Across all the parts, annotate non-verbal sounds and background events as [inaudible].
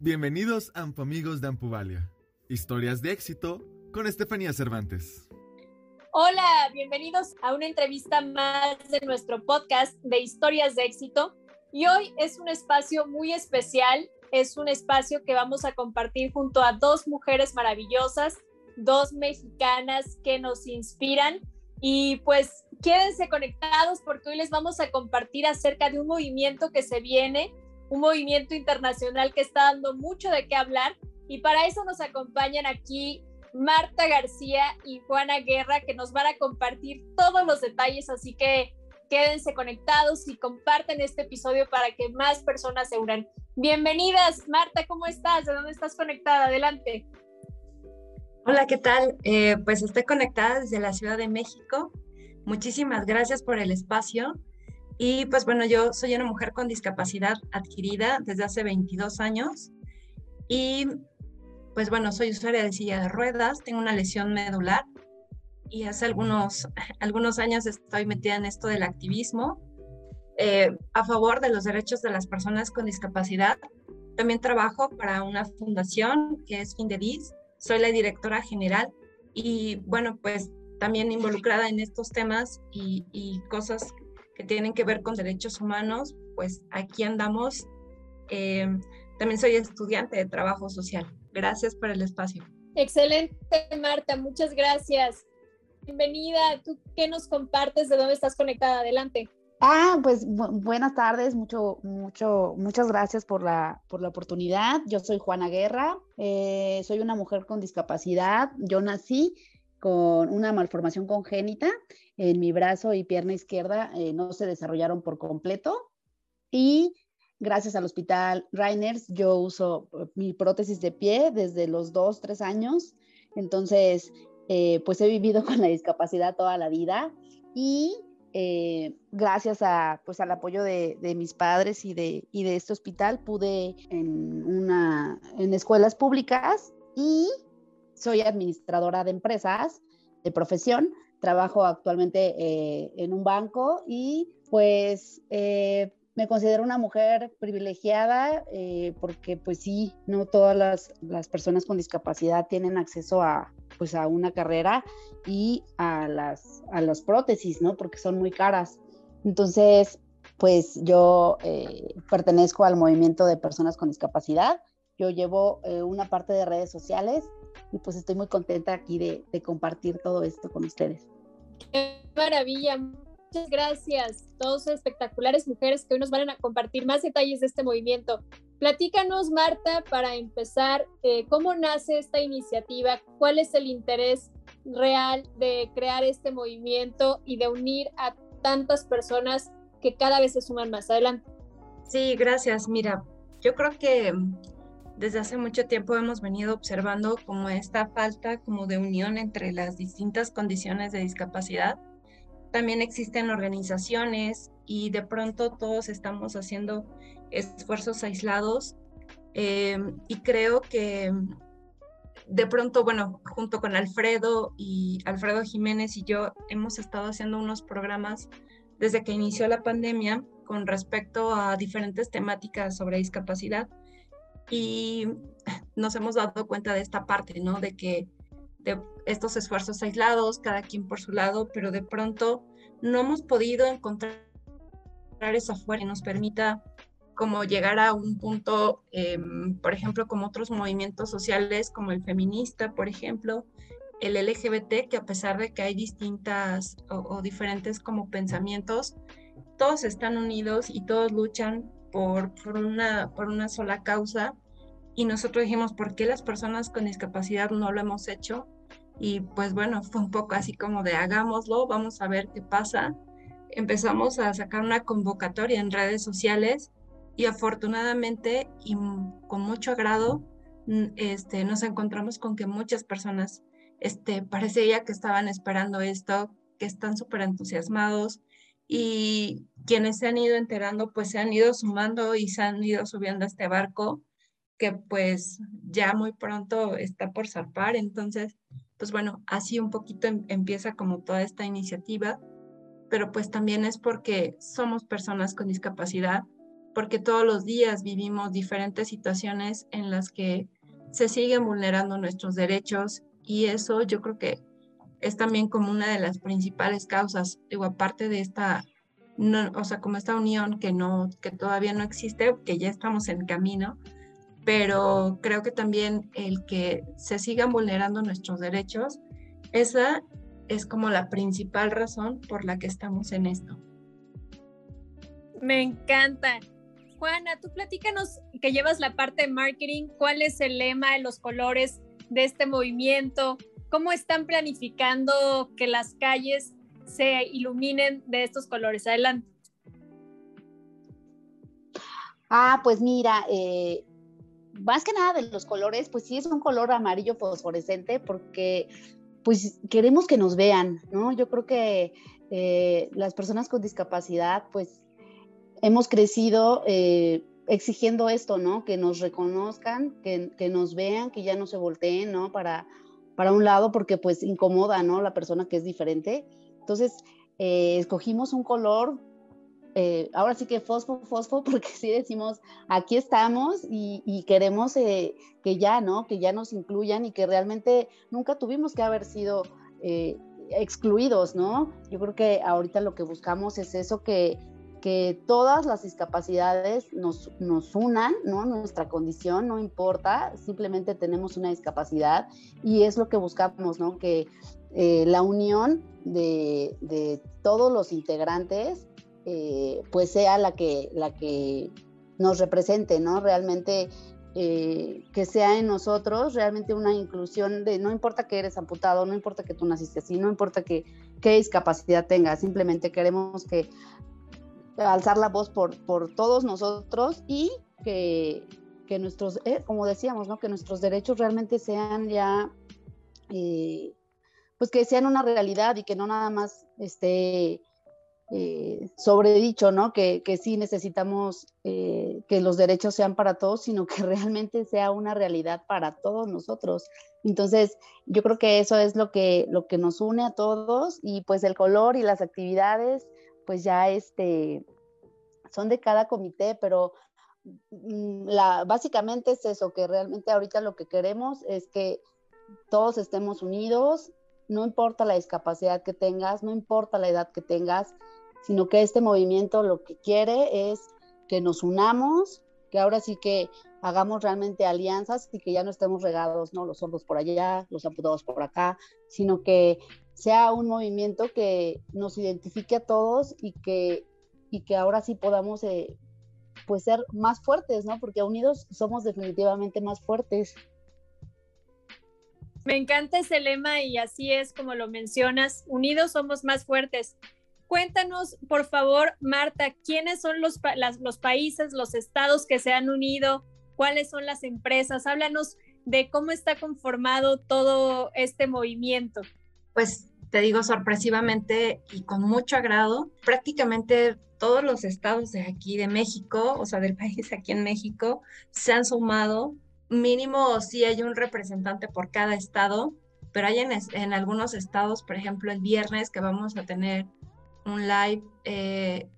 Bienvenidos Ampamigos de Ampuvalia. Historias de éxito con Estefanía Cervantes. Hola, bienvenidos a una entrevista más de nuestro podcast de historias de éxito. Y hoy es un espacio muy especial, es un espacio que vamos a compartir junto a dos mujeres maravillosas, dos mexicanas que nos inspiran. Y pues quédense conectados porque hoy les vamos a compartir acerca de un movimiento que se viene, un movimiento internacional que está dando mucho de qué hablar. Y para eso nos acompañan aquí Marta García y Juana Guerra, que nos van a compartir todos los detalles. Así que quédense conectados y comparten este episodio para que más personas se unan. Bienvenidas, Marta, ¿cómo estás? ¿De dónde estás conectada? Adelante. Hola, ¿qué tal? Eh, pues estoy conectada desde la Ciudad de México. Muchísimas gracias por el espacio. Y pues bueno, yo soy una mujer con discapacidad adquirida desde hace 22 años. Y pues bueno, soy usuaria de silla de ruedas, tengo una lesión medular y hace algunos, [laughs] algunos años estoy metida en esto del activismo eh, a favor de los derechos de las personas con discapacidad. También trabajo para una fundación que es Findedis, soy la directora general y bueno, pues también involucrada en estos temas y, y cosas que tienen que ver con derechos humanos, pues aquí andamos. Eh, también soy estudiante de trabajo social. Gracias por el espacio. Excelente, Marta, muchas gracias. Bienvenida. ¿Tú qué nos compartes? ¿De dónde estás conectada? Adelante. Ah, pues buenas tardes, mucho, mucho, muchas gracias por la, por la oportunidad. Yo soy Juana Guerra, eh, soy una mujer con discapacidad. Yo nací con una malformación congénita en mi brazo y pierna izquierda, eh, no se desarrollaron por completo y gracias al hospital Reiners yo uso eh, mi prótesis de pie desde los dos, tres años. Entonces, pues he vivido [laughs] con la discapacidad toda la vida y eh, gracias a, pues, al apoyo de, mis padres y de, y de, este hospital, pude en, una, en escuelas públicas y soy administradora de empresas de profesión. Trabajo actualmente eh, en un banco y pues eh, me considero una mujer privilegiada porque pues sí, no todas las, las personas con discapacidad tienen acceso a, pues a una carrera y a las, a las prótesis, ¿no? Porque son muy caras. Entonces, pues yo eh, pertenezco al movimiento de personas con discapacidad. Yo llevo eh, una parte de redes sociales y pues estoy muy contenta aquí de, de compartir todo esto con ustedes. Qué maravilla, muchas gracias. Todos espectaculares mujeres que hoy nos van a compartir más detalles de este movimiento. Platícanos, Marta, para empezar, eh, ¿cómo nace esta iniciativa? ¿Cuál es el interés real de crear este movimiento y de unir a tantas personas que cada vez se suman más? Adelante. Sí, gracias. Mira, yo creo que desde hace mucho tiempo hemos venido observando como esta falta como de unión entre las distintas condiciones de discapacidad. También existen organizaciones y de pronto todos estamos haciendo esfuerzos aislados em, y creo que de pronto, bueno, junto con Alfredo y Alfredo Jiménez y yo hemos estado haciendo unos programas desde que inició la pandemia con respecto a diferentes temáticas sobre discapacidad y nos hemos dado cuenta de esta parte, ¿no? De que de estos esfuerzos aislados, cada quien por su lado, pero de pronto no hemos podido encontrar eso afuera y nos permita como llegar a un punto, em, por ejemplo, como otros movimientos sociales, como el feminista, por ejemplo, el LGBT, que a pesar de que hay distintas o, diferentes como pensamientos, todos están unidos y todos luchan por, una, por una sola causa. Y nosotros dijimos, ¿por qué las personas con discapacidad no lo hemos hecho? Y pues bueno, fue un poco así como de hagámoslo, vamos a ver qué pasa. Empezamos a sacar una convocatoria en redes sociales y afortunadamente y con mucho agrado este, nos encontramos con que muchas personas este, parecía que estaban esperando esto, que están súper entusiasmados y quienes se han ido enterando pues se han ido sumando y se han ido subiendo a este barco que pues ya muy pronto está por zarpar. Entonces, pues bueno, así un poquito em, empieza como toda esta iniciativa, pero pues también es porque somos personas con discapacidad porque todos los días vivimos diferentes situaciones en las que se siguen vulnerando nuestros derechos y eso yo creo que es también como una de las principales causas, digo, aparte de esta, no, o sea, como esta unión que no, que todavía no existe, que ya estamos en camino, pero creo que también el que se sigan vulnerando nuestros derechos, esa es como la principal razón por la que estamos en esto. Me encanta. Juana, tú platícanos que llevas la parte de marketing, cuál es el lema, los colores de este movimiento, cómo están planificando que las calles se iluminen de estos colores. Adelante. Ah, pues mira, eh, más que nada de los colores, pues sí es un color amarillo fosforescente porque pues queremos que nos vean, ¿no? Yo creo que eh, las personas con discapacidad, pues hemos crecido eh, exigiendo esto, ¿no? Que nos reconozcan, que, nos vean, que ya no se volteen, ¿no? Para, para un lado, porque pues incomoda, ¿no? La persona que es diferente. Entonces, eh, escogimos un color eh, ahora sí que fosfo, fosfo, [laughs] porque sí decimos, aquí estamos y, queremos eh, que ya, ¿no? Que ya nos incluyan y que realmente nunca tuvimos que haber sido excluidos, ¿no? Yo creo que ahorita lo que buscamos es eso, que, que todas las discapacidades nos, nos unan, ¿no? Nuestra condición no importa, simplemente tenemos una discapacidad y es lo que buscamos, ¿no? Que la unión de, de todos los integrantes eh, pues sea la que, la que nos represente, ¿no? Realmente eh, que sea en nosotros realmente una inclusión de no importa que eres amputado, no importa que tú naciste así, no importa que, qué discapacidad tengas, simplemente queremos que alzar la voz por, por todos nosotros y que, que nuestros, eh, como decíamos, ¿no? que nuestros derechos realmente sean ya, pues que sean una realidad y que no nada más esté eh, sobredicho, ¿no? Que, que sí necesitamos eh, que los derechos sean para todos, sino que [laughs] realmente sea una realidad para todos nosotros. Entonces, yo creo que eso es lo que, lo que nos une a todos y pues el color y las actividades, pues ya este, son de cada comité, pero mm, la, básicamente es eso, que realmente ahorita lo que queremos es que todos estemos unidos, no importa la discapacidad que tengas, no importa la edad que tengas, sino que este movimiento lo que quiere es que nos unamos, que ahora sí que hagamos realmente alianzas y que ya no estemos regados, ¿no? Los sordos por allá, los amputados por acá, sino que sea un movimiento que nos identifique a todos y que, y que ahora sí podamos eh, pues ser más fuertes, ¿no? Porque unidos somos definitivamente más fuertes. Me encanta ese lema y así es como lo mencionas, unidos somos más fuertes. Cuéntanos, por favor, Marta, quiénes son los, los países, los estados que se han unido, cuáles son las empresas. Háblanos de cómo está conformado todo este movimiento. Pues te digo sorpresivamente y con mucho agrado, prácticamente todos los estados de aquí de México, o sea, del [laughs] país aquí en México, se han sumado. Mínimo sí hay un representante por cada estado, pero hay en, algunos estados, por ejemplo, el viernes que vamos a tener un live, eh,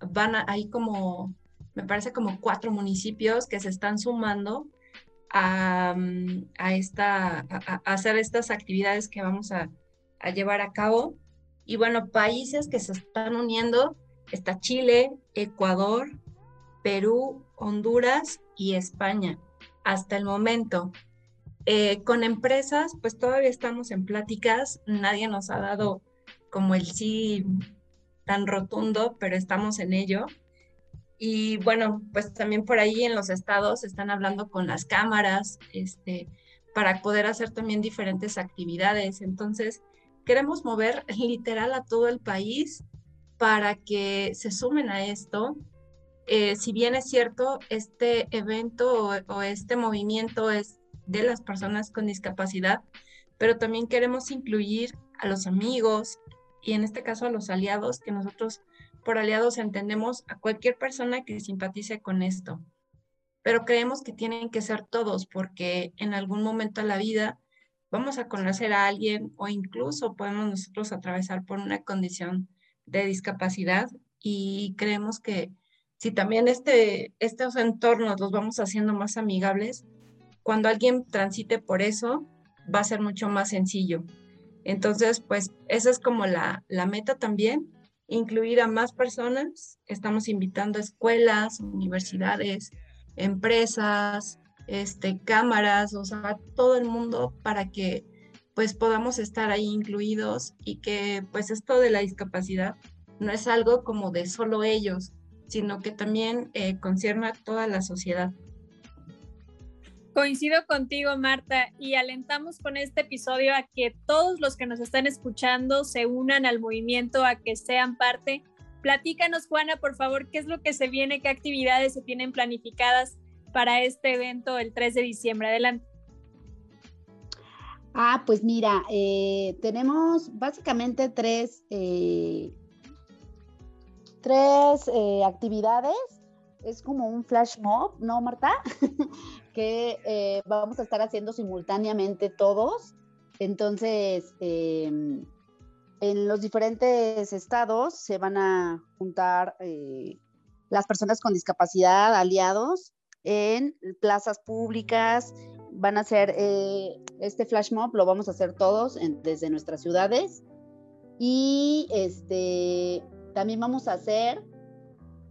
van a, hay como, me parece como cuatro municipios que se están sumando a, mm, esta, a, hacer estas actividades que vamos a, a llevar a cabo. Y bueno, países que se están uniendo, está Chile, Ecuador, Perú, Honduras y España hasta el momento. Eh, con empresas, pues todavía estamos en pláticas, nadie nos ha dado como el sí tan rotundo, pero estamos en ello. Y bueno, pues también por ahí en los estados están hablando con las cámaras, este, para poder hacer también diferentes actividades. Entonces, queremos mover [laughs] literal a todo el país para que se sumen a esto. Eh, si bien es cierto, este evento o este movimiento es de las personas con discapacidad, pero también queremos incluir a los amigos, y en este caso a los aliados, que nosotros por aliados entendemos a cualquier persona que simpatice con esto. Pero creemos que tienen que ser todos porque en algún momento de la vida vamos a conocer a alguien o incluso podemos nosotros atravesar por una condición de discapacidad y creemos que si también este, estos entornos los vamos haciendo más amigables, cuando alguien transite por eso, va a ser mucho más sencillo. Entonces, pues esa es como la, la meta también, incluir a más personas. Estamos invitando a escuelas, universidades, empresas, este, cámaras, o sea, todo el mundo para que pues podamos estar ahí incluidos y que pues esto de la discapacidad no es algo como de solo ellos, sino que también eh, concierne a toda la sociedad. Coincido contigo, Marta, y alentamos con este episodio a que todos los que nos están escuchando se unan al movimiento, a que sean parte. Platícanos, Juana, por favor, qué es lo que se viene, qué actividades se tienen planificadas para este evento el 3 de diciembre. Adelante. Ah, pues mira, eh, tenemos básicamente tres, eh, tres eh, actividades. Es como un flash mob, ¿no, Marta? [laughs] que vamos a estar haciendo simultáneamente todos. Entonces, en los diferentes estados se van a juntar las personas con discapacidad, aliados, en plazas públicas, van a hacer eh, este flash mob, lo vamos a hacer todos desde nuestras ciudades. Y este, también vamos a hacer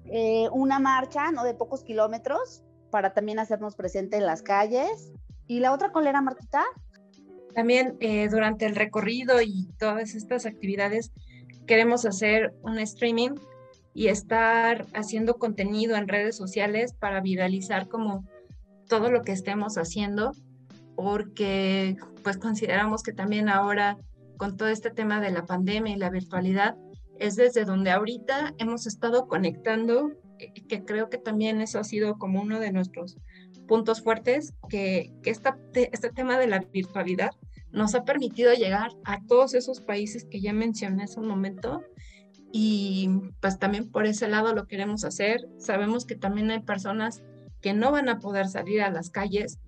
eh, una marcha, ¿no? De pocos kilómetros para también hacernos presente en las calles. ¿Y la otra colera, Martita? También eh, durante el recorrido y todas estas actividades queremos hacer un streaming y estar haciendo contenido en redes sociales para viralizar como todo lo que estemos haciendo, porque pues consideramos que también ahora con todo este tema de la pandemia y la virtualidad, es desde donde ahorita hemos estado conectando, eh, que creo que también eso ha sido como uno de nuestros puntos fuertes, que, que esta, este tema de la virtualidad nos ha permitido llegar a todos esos países que ya mencioné hace un momento y pues también por ese lado lo queremos hacer. Sabemos que también hay personas que no van a poder salir a las calles,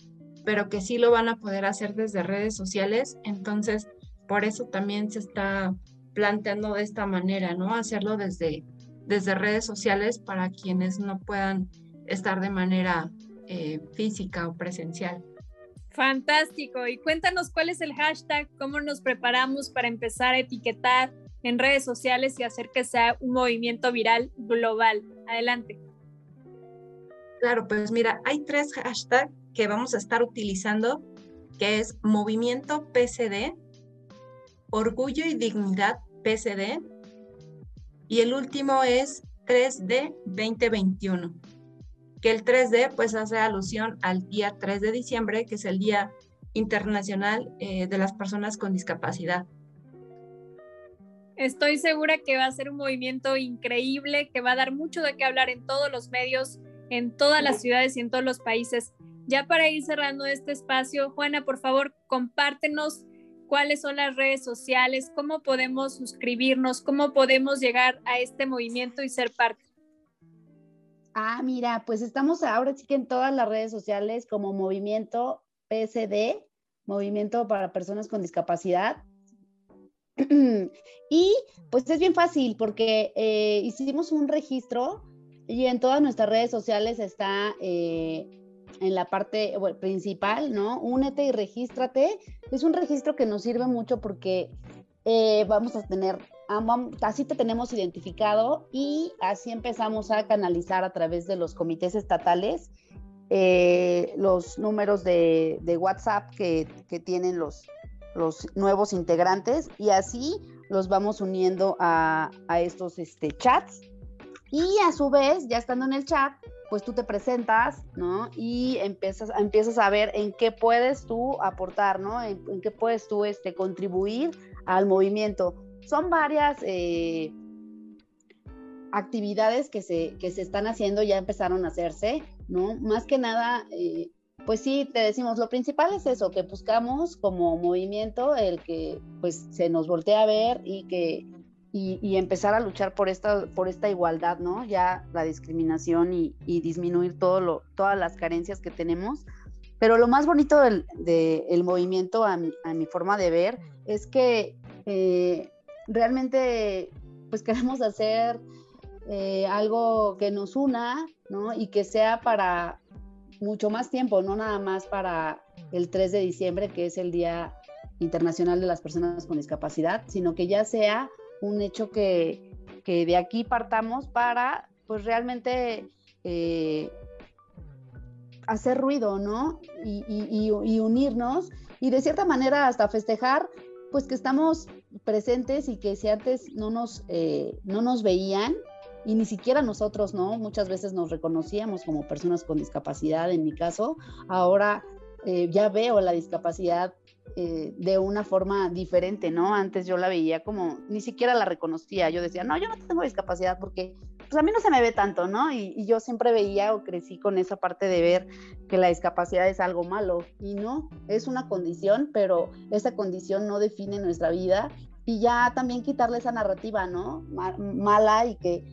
pero que sí lo van a poder hacer desde redes sociales. Entonces, por eso también se está planteando de esta manera, ¿no? Hacerlo desde, desde redes sociales para quienes no puedan estar de manera eh, física o presencial. Fantástico. Y cuéntanos cuál es el hashtag, cómo nos preparamos para empezar a etiquetar en redes sociales y hacer que sea un movimiento viral global. Adelante. Claro, pues mira, hay tres hashtags que vamos a estar utilizando, que es Movimiento PCD, Orgullo y Dignidad PCD, y el último es 3D 2021, que el 3D pues hace alusión al día 3 de diciembre, que es el Día Internacional eh, de las Personas con Discapacidad. Estoy segura que va a ser un movimiento increíble, que va a dar mucho de qué hablar en todos los medios en todas las ciudades y en todos los países. Ya para ir cerrando este espacio, Juana, por favor, compártenos cuáles son las redes sociales, cómo podemos suscribirnos, cómo podemos llegar a este movimiento y ser parte. Ah, mira, pues estamos ahora sí que en todas las redes sociales como Movimiento PSD, Movimiento para Personas con Discapacidad. Y pues es bien fácil porque eh, hicimos un registro y en todas nuestras redes sociales está eh, en la parte principal, ¿no? Únete y regístrate. Es un registro que nos sirve mucho porque eh, vamos a tener, así te tenemos identificado y así empezamos a canalizar a través de los comités estatales los números de, WhatsApp que, tienen los, los nuevos integrantes y así los vamos uniendo a, a estos este, chats y a su vez, ya estando en el chat, pues tú te presentas, ¿no? Y empiezas, empiezas a ver en qué puedes tú aportar, ¿no? En, qué puedes tú este, contribuir al movimiento. Son varias eh, actividades que se, que se están haciendo, ya empezaron a hacerse, ¿no? Más que nada, eh, pues sí, te decimos, lo principal es eso, que buscamos como movimiento el que pues se nos voltee a ver y que y, empezar a luchar por esta, por esta igualdad, ¿no? Ya la discriminación y, disminuir todas las carencias que tenemos. Pero lo más bonito del, movimiento, a mi, forma de ver, es que eh, realmente pues queremos hacer eh, algo que nos una, ¿no? Y que sea para mucho más tiempo, no nada más para el 3 de diciembre, que es el Día Internacional de las Personas con Discapacidad, sino que ya sea un hecho que, que de aquí partamos para, pues realmente eh, hacer ruido, ¿no? Y, y, unirnos y de cierta manera hasta festejar, pues que estamos presentes y que si antes no nos, eh, no nos veían, y ni siquiera nosotros, ¿no? Muchas veces nos reconocíamos como personas con discapacidad, en mi caso, ahora eh, ya veo la discapacidad eh, de una forma diferente, ¿no? Antes yo la veía como, ni siquiera la reconocía, yo decía, no, yo no tengo discapacidad porque pues a mí no se me ve tanto, ¿no? Y, y, yo siempre veía o crecí con esa parte de ver que la discapacidad es algo malo y no, es una condición, pero esa condición no define nuestra vida y ya también quitarle esa narrativa, ¿no? Mala y que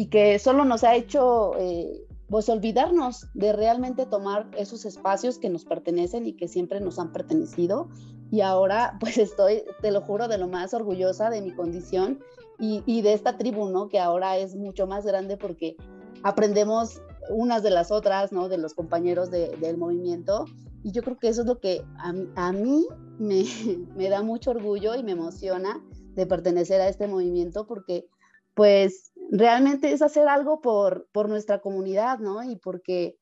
y que solo nos ha hecho eh, pues olvidarnos de realmente tomar esos espacios que nos pertenecen y que siempre nos han pertenecido. Y ahora pues estoy, te lo juro, de lo más orgullosa de mi condición y, y de esta tribu, ¿no? Que ahora es mucho más grande porque aprendemos unas de las otras, ¿no? De los compañeros de, del movimiento. Y yo creo que eso es lo que a, a mí me, [laughs] me da mucho orgullo y me emociona de pertenecer a este movimiento porque pues realmente es hacer algo por, por nuestra comunidad, ¿no? Y porque,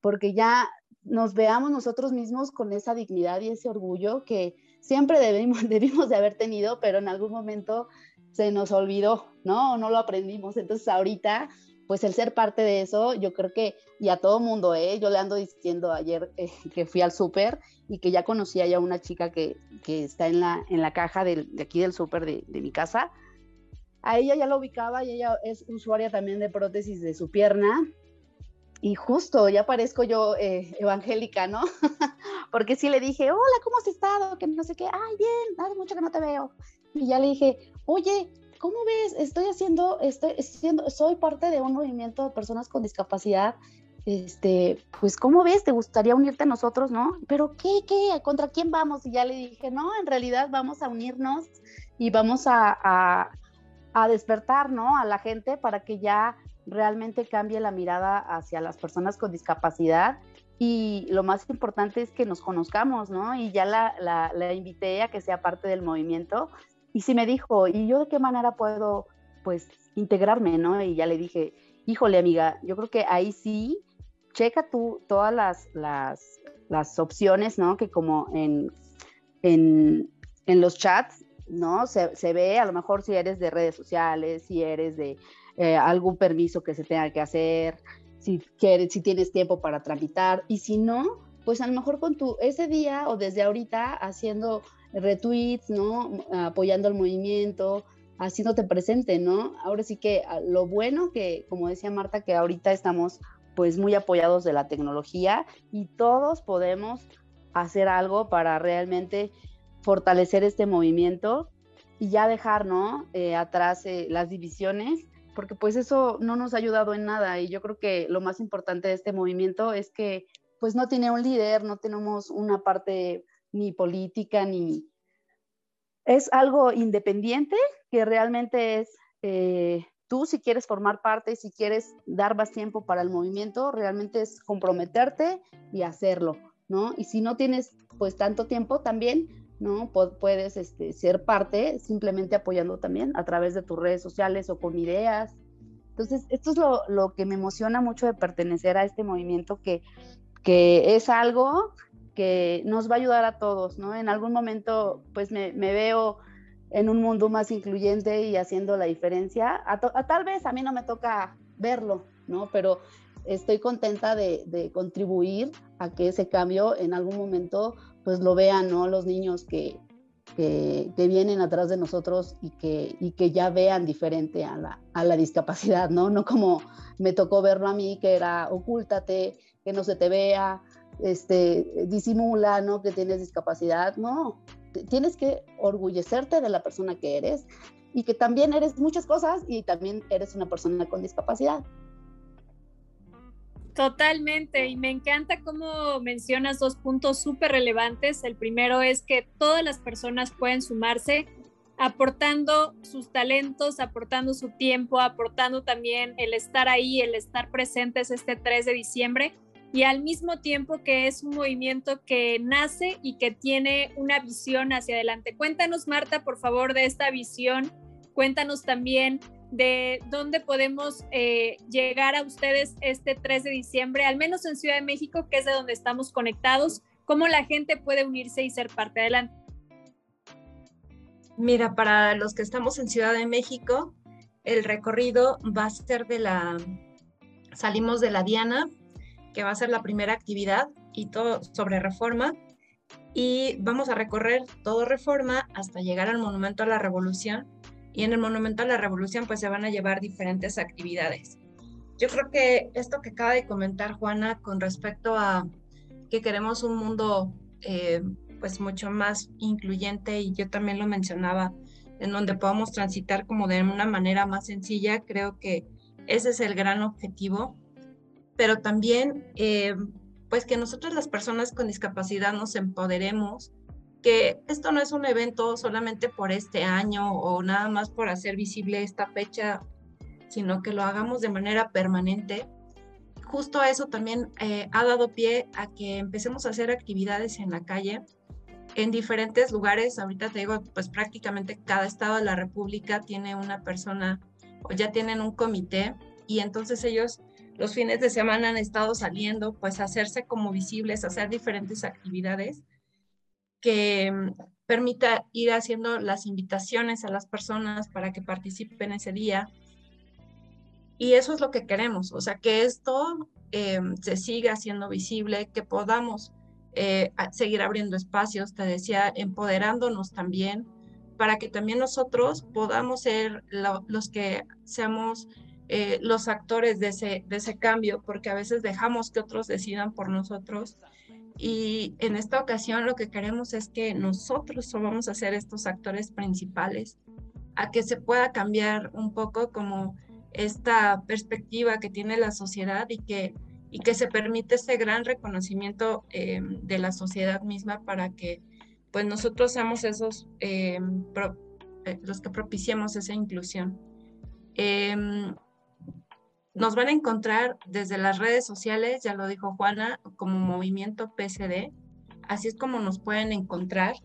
porque ya nos veamos nosotros mismos con esa dignidad y ese orgullo que siempre debimos, [laughs] debimos de haber tenido, pero en algún momento se nos olvidó, ¿no? no lo aprendimos. Entonces ahorita, pues el ser parte de eso, yo creo que, y a todo mundo, ¿eh? Yo le ando diciendo ayer eh, que fui al súper y que ya conocía ya una chica que, que está en la, en la caja de, de aquí del súper de, de mi casa, a ella ya la ubicaba y ella es usuaria también de prótesis de su pierna. Y justo ya parezco yo eh, evangélica, ¿no? [laughs] Porque sí le dije, hola, ¿cómo has estado? Que no sé qué, ay, bien, hace mucho que no te veo. Y ya le dije, oye, ¿cómo ves? Estoy haciendo, estoy siendo, soy parte de un movimiento de personas con discapacidad. Este, pues, ¿cómo ves? ¿Te gustaría unirte a nosotros, no? Pero, ¿qué, qué? ¿Contra quién vamos? Y ya le dije, no, en realidad vamos a unirnos y vamos a a despertar, ¿no? A la gente para que ya realmente cambie la mirada hacia las personas con discapacidad y lo más importante es que nos conozcamos, ¿no? Y ya la, la, invité a que sea parte del movimiento y sí me dijo, ¿y yo de qué manera puedo, pues, integrarme, ¿no? Y ya le dije, híjole, amiga, yo creo que ahí sí, checa tú todas las, las, las opciones, ¿no? Que como en, en, en los chats ¿no? Se, se, ve a lo mejor si eres de redes sociales, si eres de eh, algún permiso que se tenga que hacer, si, si tienes tiempo para tramitar y si no, pues a lo mejor con tu ese día o desde ahorita haciendo retweets, ¿no? Apoyando el movimiento, haciéndote presente, ¿no? Ahora sí que ah, lo bueno que, como decía Marta, que ahorita estamos pues muy apoyados de la tecnología y todos podemos hacer algo para realmente fortalecer este movimiento y ya dejar, ¿no? Eh, atrás eh, las divisiones, porque pues eso no nos ha ayudado en nada y yo creo que lo más importante de este movimiento es que pues no tiene un líder, no tenemos una parte ni política ni... Es algo independiente que realmente es eh, tú si quieres formar parte, si quieres dar más tiempo para el movimiento, realmente es comprometerte y hacerlo, ¿no? Y si no tienes pues tanto tiempo también, ¿no? Puedes este, ser parte simplemente apoyando también a través de tus redes sociales o con ideas. Entonces, esto es lo, que me emociona mucho de pertenecer a este movimiento que, es algo que nos va a ayudar a todos, ¿no? En algún momento, pues me, veo en un mundo más incluyente y haciendo la diferencia. A, tal vez a mí no me toca verlo, ¿no? Pero estoy contenta de, contribuir a que ese cambio en algún momento pues lo vean, ¿no? Los niños que, que, vienen atrás de nosotros y que, y que ya vean diferente a la, a la discapacidad, ¿no? No como me tocó verlo a mí, que era ocúltate, que no se te vea, este, disimula, ¿no? Que tienes discapacidad, no. Tienes que orgullecerte de la persona que eres y que también eres muchas cosas y también eres una persona con discapacidad. Totalmente, y me encanta cómo mencionas dos puntos súper relevantes. El primero es que todas las personas pueden sumarse aportando sus talentos, aportando su tiempo, aportando también el estar ahí, el estar presentes este 3 de diciembre y al mismo tiempo que es un movimiento que nace y que tiene una visión hacia adelante. Cuéntanos, Marta, por favor, de esta visión. Cuéntanos también de dónde podemos eh, llegar a ustedes este 3 de diciembre, al menos en Ciudad de México, que es de donde estamos conectados, cómo la gente puede unirse y ser parte adelante. Mira, para los que estamos en Ciudad de México, el recorrido va a ser de la, salimos de la Diana, que va a ser la primera actividad y todo sobre reforma, y vamos a recorrer todo reforma hasta llegar al Monumento a la Revolución, y en el Monumento a la Revolución pues se van a llevar diferentes actividades. Yo creo que esto que acaba de comentar Juana con respecto a que queremos un mundo eh, pues mucho más incluyente y yo también lo mencionaba, en donde podamos transitar como de una manera más sencilla, creo que ese es el gran objetivo, pero también eh, pues que nosotros las personas con discapacidad nos empoderemos, que esto no es un evento solamente por este año o nada más por hacer visible esta fecha, sino que lo hagamos de manera permanente. Justo eso también eh, ha dado pie a que empecemos a hacer actividades en la calle, en diferentes lugares, ahorita te digo, pues prácticamente cada estado de la República tiene una persona o ya tienen un comité y entonces ellos los fines de semana han estado saliendo, pues a hacerse como visibles, hacer diferentes actividades que mm, permita ir haciendo las invitaciones a las personas para que participen ese día. Y eso es lo que queremos, o sea, que esto eh, se siga haciendo visible, que podamos eh, seguir abriendo espacios, te decía, empoderándonos también, para que también nosotros podamos ser los que seamos eh, los actores de ese, de ese cambio, porque a veces dejamos que otros decidan por nosotros. Y en esta ocasión lo que queremos es que nosotros vamos a ser estos actores principales, a que se pueda cambiar un poco como esta perspectiva que tiene la sociedad y que y que se permite ese gran reconocimiento eh, de la sociedad misma para que pues nosotros seamos esos eh, eh, los que propiciemos esa inclusión. Nos van a encontrar desde las redes sociales, ya lo dijo Juana, como movimiento PSD, así es como nos pueden encontrar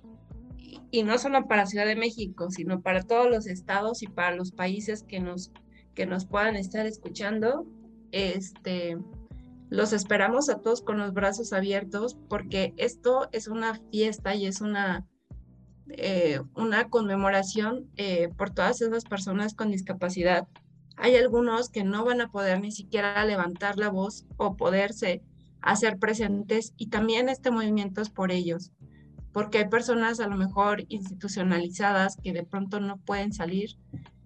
y, y no solo para Ciudad de México, sino para todos los estados y para los países que nos, que nos puedan estar escuchando. Este, los esperamos a todos con los brazos abiertos porque esto es una fiesta y es una, eh, una conmemoración eh, por todas esas personas con discapacidad. Hay algunos que no van a poder ni siquiera levantar la voz o poderse hacer presentes y también este movimiento es por ellos, porque hay personas a lo mejor institucionalizadas que de pronto no pueden salir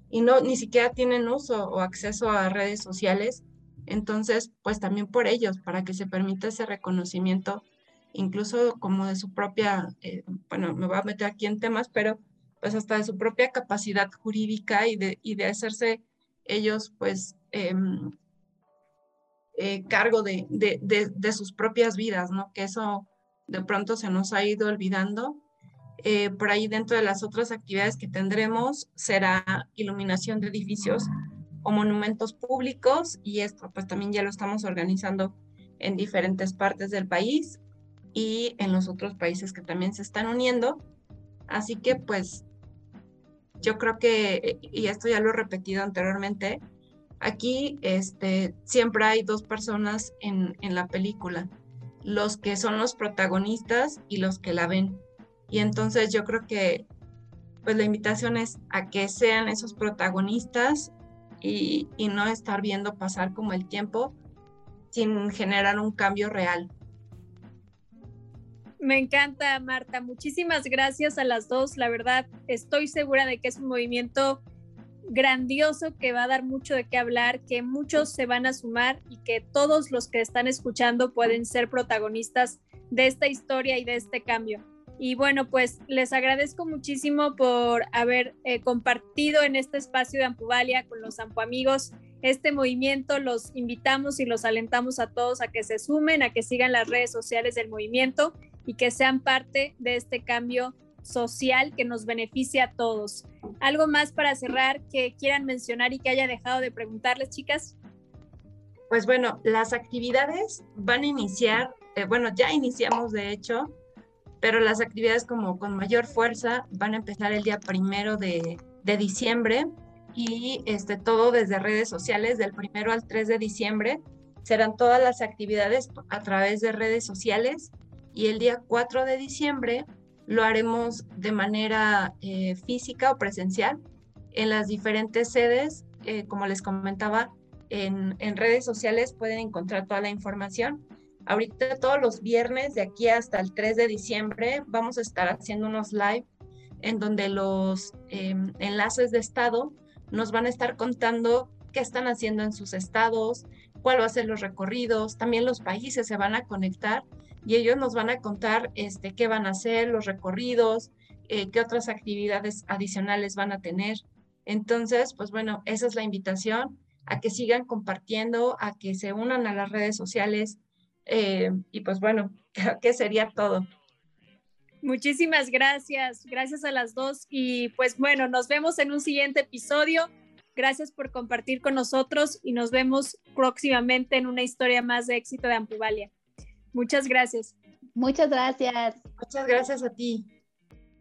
y no ni siquiera tienen uso o acceso a redes sociales. Entonces, pues también por ellos, para que se permita ese reconocimiento, incluso como de su propia, eh, bueno, me voy a meter aquí en temas, pero pues hasta de su propia capacidad jurídica y de, y de hacerse ellos, pues, em, eh, cargo de, de, de, sus propias vidas, ¿no? Que eso de pronto se nos ha ido olvidando. Eh, por ahí dentro de las otras actividades que tendremos será iluminación de edificios o monumentos públicos y esto pues también ya lo estamos organizando en diferentes partes del país y en los otros países que también se están uniendo. Así que pues yo creo que, y esto ya lo he repetido anteriormente, aquí este, siempre hay dos personas en, en la película, los que son los protagonistas y los que la ven. Y entonces yo creo que pues la invitación es a que sean esos protagonistas y, no estar viendo pasar como el tiempo sin generar un cambio real. Me encanta, Marta. Muchísimas gracias a las dos. La verdad, estoy segura de que es un movimiento grandioso que va a dar mucho de qué hablar, que muchos se van a sumar y que todos los que están escuchando pueden ser protagonistas de esta historia y de este cambio. Y bueno, pues les agradezco muchísimo por haber eh, compartido en este espacio de Ampuvalia con los ampuamigos este movimiento. Los invitamos y los alentamos a todos a que se sumen, a que sigan las redes sociales del movimiento y que sean parte de este cambio social que nos beneficia a todos. ¿Algo más para cerrar que quieran mencionar y que haya dejado de preguntarles, chicas? Pues bueno, las actividades van a iniciar, eh, bueno, ya iniciamos de hecho, pero las actividades como con mayor fuerza van a empezar el día primero de, diciembre y este, todo desde redes sociales del primero al 3 de diciembre. Serán todas las actividades a través de redes sociales y el día 4 de diciembre lo haremos de manera eh, física o presencial en las diferentes sedes. Eh, como les comentaba, en, redes sociales pueden encontrar toda la información. Ahorita todos los viernes de aquí hasta el 3 de diciembre vamos a estar haciendo unos live en donde los em, enlaces de estado nos van a estar contando qué están haciendo en sus estados, cuál va a ser los recorridos, también los países se van a conectar y ellos nos van a contar este, qué van a hacer, los recorridos, eh, qué otras actividades adicionales van a tener. Entonces, pues bueno, esa es la invitación a que sigan compartiendo, a que se unan a las redes sociales eh, y pues bueno, [laughs] creo que sería todo. Muchísimas gracias, gracias a las dos y pues bueno, nos vemos en un siguiente episodio. Gracias por compartir con nosotros y nos vemos próximamente en una historia más de éxito de Ampuvalia. Muchas gracias. Muchas gracias. Muchas gracias a ti.